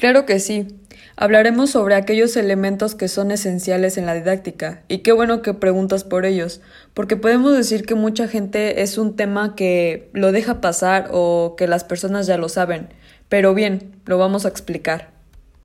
Claro que sí. Hablaremos sobre aquellos elementos que son esenciales en la didáctica, y qué bueno que preguntas por ellos, porque podemos decir que mucha gente es un tema que lo deja pasar o que las personas ya lo saben, pero bien, lo vamos a explicar.